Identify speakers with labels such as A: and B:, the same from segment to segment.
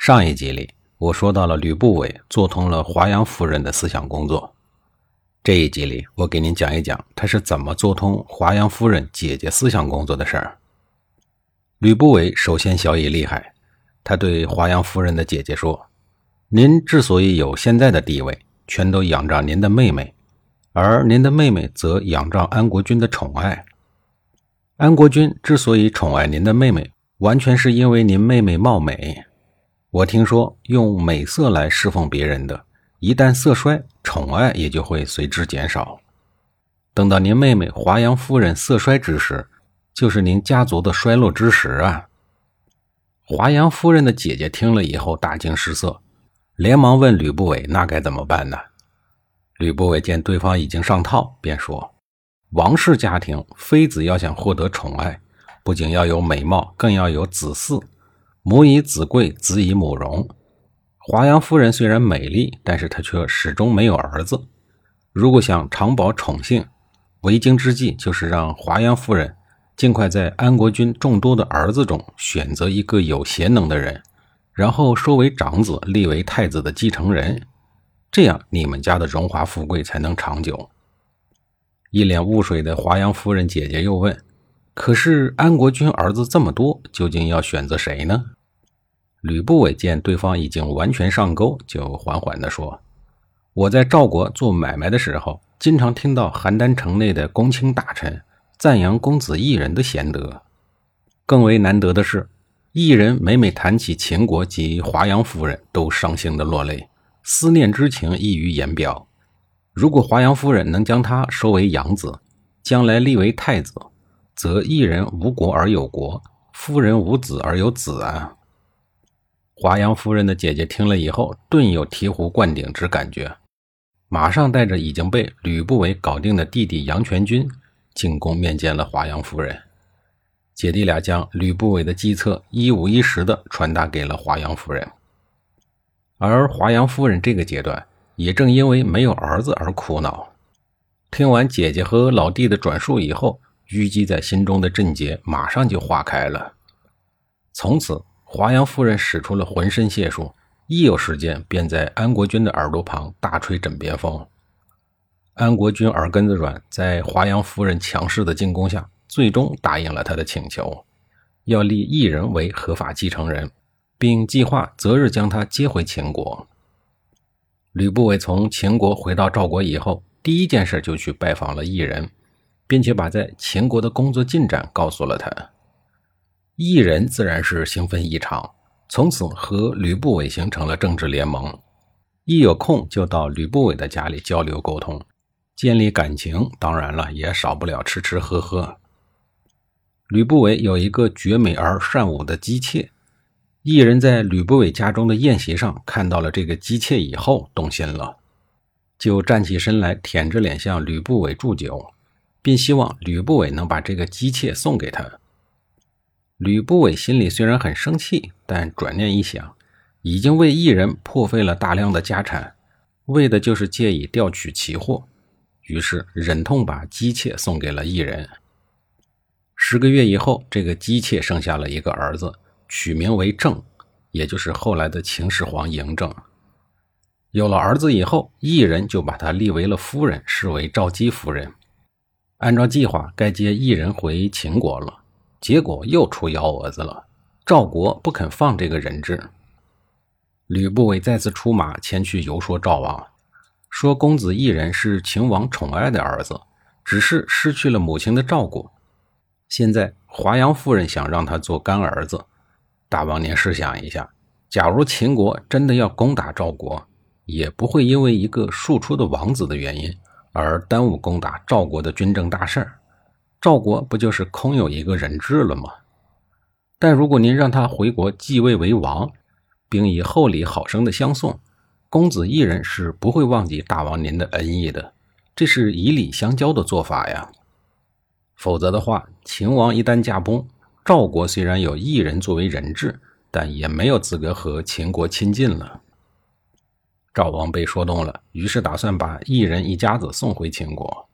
A: 上一集里，我说到了吕不韦做通了华阳夫人的思想工作。这一集里，我给您讲一讲他是怎么做通华阳夫人姐姐思想工作的事儿。吕不韦首先小以厉害，他对华阳夫人的姐姐说：“您之所以有现在的地位，全都仰仗您的妹妹，而您的妹妹则仰仗安国君的宠爱。安国君之所以宠爱您的妹妹，完全是因为您妹妹貌美。”我听说，用美色来侍奉别人的，一旦色衰，宠爱也就会随之减少。等到您妹妹华阳夫人色衰之时，就是您家族的衰落之时啊！华阳夫人的姐姐听了以后大惊失色，连忙问吕不韦：“那该怎么办呢？”吕不韦见对方已经上套，便说：“王室家庭妃子要想获得宠爱，不仅要有美貌，更要有子嗣。”母以子贵，子以母荣。华阳夫人虽然美丽，但是她却始终没有儿子。如果想长保宠幸，为今之计就是让华阳夫人尽快在安国君众多的儿子中选择一个有贤能的人，然后收为长子，立为太子的继承人。这样你们家的荣华富贵才能长久。一脸雾水的华阳夫人姐姐又问。可是安国君儿子这么多，究竟要选择谁呢？吕不韦见对方已经完全上钩，就缓缓地说：“我在赵国做买卖的时候，经常听到邯郸城内的公卿大臣赞扬公子异人的贤德。更为难得的是，异人每每谈起秦国及华阳夫人，都伤心的落泪，思念之情溢于言表。如果华阳夫人能将他收为养子，将来立为太子。”则一人无国而有国，夫人无子而有子啊！华阳夫人的姐姐听了以后，顿有醍醐灌顶之感觉，马上带着已经被吕不韦搞定的弟弟杨全军进宫面见了华阳夫人。姐弟俩将吕不韦的计策一五一十的传达给了华阳夫人，而华阳夫人这个阶段也正因为没有儿子而苦恼。听完姐姐和老弟的转述以后，淤积在心中的症结马上就化开了。从此，华阳夫人使出了浑身解数，一有时间便在安国君的耳朵旁大吹枕边风。安国君耳根子软，在华阳夫人强势的进攻下，最终答应了他的请求，要立异人为合法继承人，并计划择日将他接回秦国。吕不韦从秦国回到赵国以后，第一件事就去拜访了异人。并且把在秦国的工作进展告诉了他，异人自然是兴奋异常，从此和吕不韦形成了政治联盟，一有空就到吕不韦的家里交流沟通，建立感情。当然了，也少不了吃吃喝喝。吕不韦有一个绝美而善舞的姬妾，异人在吕不韦家中的宴席上看到了这个姬妾以后，动心了，就站起身来，舔着脸向吕不韦祝酒。并希望吕不韦能把这个姬妾送给他。吕不韦心里虽然很生气，但转念一想，已经为异人破费了大量的家产，为的就是借以调取奇货，于是忍痛把姬妾送给了异人。十个月以后，这个姬妾生下了一个儿子，取名为郑，也就是后来的秦始皇嬴政。有了儿子以后，异人就把他立为了夫人，视为赵姬夫人。按照计划，该接异人回秦国了，结果又出幺蛾子了。赵国不肯放这个人质，吕不韦再次出马前去游说赵王，说公子异人是秦王宠爱的儿子，只是失去了母亲的照顾。现在华阳夫人想让他做干儿子。大王，您试想一下，假如秦国真的要攻打赵国，也不会因为一个庶出的王子的原因。而耽误攻打赵国的军政大事赵国不就是空有一个人质了吗？但如果您让他回国继位为王，并以厚礼好生的相送，公子异人是不会忘记大王您的恩义的。这是以礼相交的做法呀。否则的话，秦王一旦驾崩，赵国虽然有异人作为人质，但也没有资格和秦国亲近了。赵王被说动了，于是打算把异人一家子送回秦国。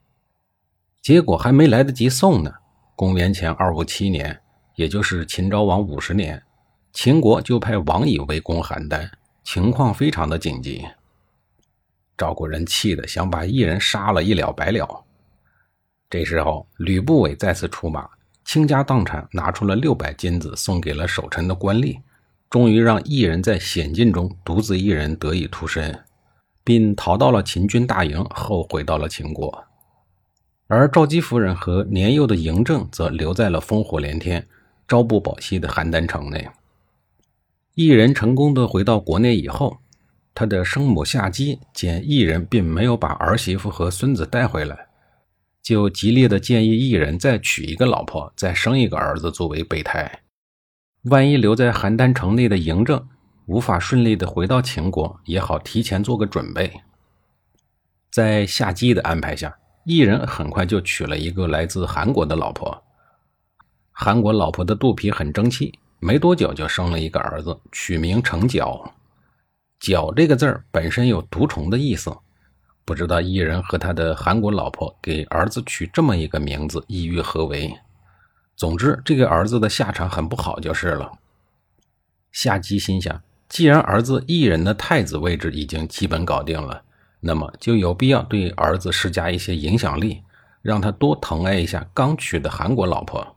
A: 结果还没来得及送呢，公元前二五七年，也就是秦昭王五十年，秦国就派王乙围攻邯郸，情况非常的紧急。赵国人气得想把异人杀了，一了百了。这时候，吕不韦再次出马，倾家荡产，拿出了六百金子，送给了守臣的官吏，终于让异人在险境中独自一人得以脱身，并逃到了秦军大营，后回到了秦国。而赵姬夫人和年幼的嬴政则留在了烽火连天、朝不保夕的邯郸城内。异人成功的回到国内以后，他的生母夏姬见异人并没有把儿媳妇和孙子带回来。就极力的建议异人再娶一个老婆，再生一个儿子作为备胎。万一留在邯郸城内的嬴政无法顺利的回到秦国，也好提前做个准备。在夏姬的安排下，异人很快就娶了一个来自韩国的老婆。韩国老婆的肚皮很争气，没多久就生了一个儿子，取名成角。角这个字儿本身有毒虫的意思。不知道异人和他的韩国老婆给儿子取这么一个名字，意欲何为？总之，这个儿子的下场很不好就是了。夏姬心想，既然儿子异人的太子位置已经基本搞定了，那么就有必要对儿子施加一些影响力，让他多疼爱一下刚娶的韩国老婆，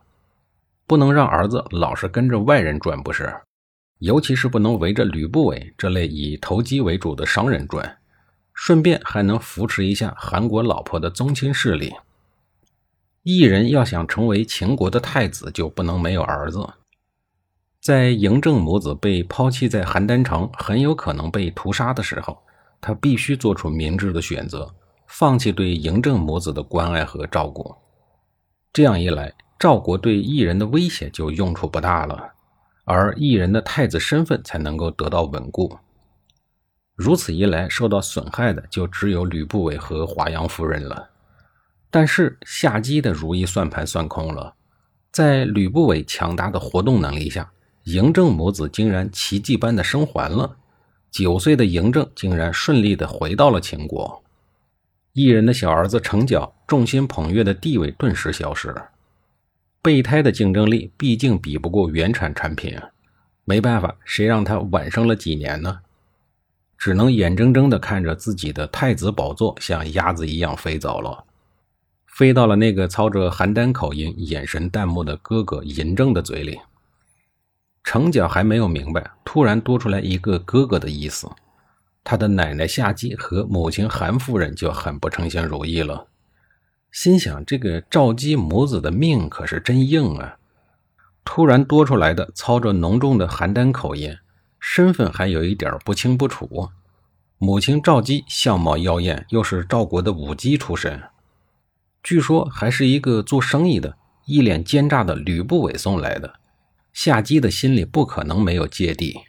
A: 不能让儿子老是跟着外人转，不是？尤其是不能围着吕不韦这类以投机为主的商人转。顺便还能扶持一下韩国老婆的宗亲势力。异人要想成为秦国的太子，就不能没有儿子。在嬴政母子被抛弃在邯郸城，很有可能被屠杀的时候，他必须做出明智的选择，放弃对嬴政母子的关爱和照顾。这样一来，赵国对异人的威胁就用处不大了，而异人的太子身份才能够得到稳固。如此一来，受到损害的就只有吕不韦和华阳夫人了。但是夏姬的如意算盘算空了，在吕不韦强大的活动能力下，嬴政母子竟然奇迹般的生还了。九岁的嬴政竟然顺利的回到了秦国，异人的小儿子成角众星捧月的地位顿时消失了。备胎的竞争力毕竟比不过原产产品，没办法，谁让他晚生了几年呢？只能眼睁睁地看着自己的太子宝座像鸭子一样飞走了，飞到了那个操着邯郸口音、眼神淡漠的哥哥嬴政的嘴里。程角还没有明白，突然多出来一个哥哥的意思，他的奶奶夏姬和母亲韩夫人就很不称心如意了，心想：这个赵姬母子的命可是真硬啊！突然多出来的操着浓重的邯郸口音。身份还有一点不清不楚。母亲赵姬相貌妖艳，又是赵国的武姬出身，据说还是一个做生意的、一脸奸诈的吕不韦送来的。夏姬的心里不可能没有芥蒂。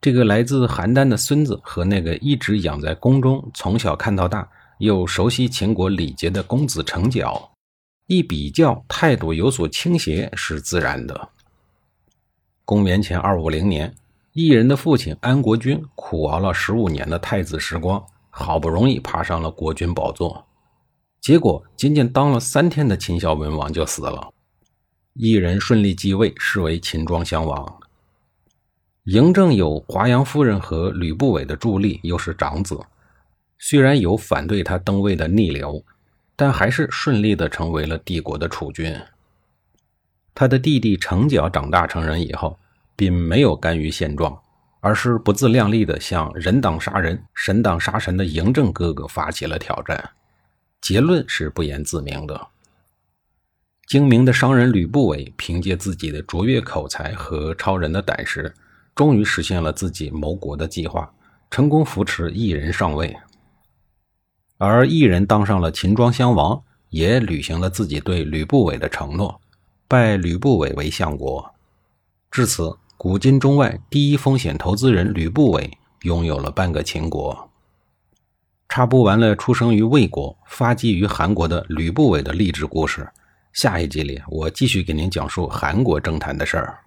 A: 这个来自邯郸的孙子和那个一直养在宫中、从小看到大又熟悉秦国礼节的公子成角一比较，态度有所倾斜是自然的。公元前二五零年。异人的父亲安国君苦熬了十五年的太子时光，好不容易爬上了国君宝座，结果仅仅当了三天的秦孝文王就死了。异人顺利继位，是为秦庄襄王。嬴政有华阳夫人和吕不韦的助力，又是长子，虽然有反对他登位的逆流，但还是顺利的成为了帝国的储君。他的弟弟成角长大成人以后。并没有甘于现状，而是不自量力的向人挡杀人、神挡杀神的嬴政哥哥发起了挑战。结论是不言自明的。精明的商人吕不韦凭借自己的卓越口才和超人的胆识，终于实现了自己谋国的计划，成功扶持异人上位。而异人当上了秦庄襄王，也履行了自己对吕不韦的承诺，拜吕不韦为相国。至此。古今中外第一风险投资人吕不韦拥有了半个秦国。插播完了出生于魏国、发迹于韩国的吕不韦的励志故事，下一集里我继续给您讲述韩国政坛的事儿。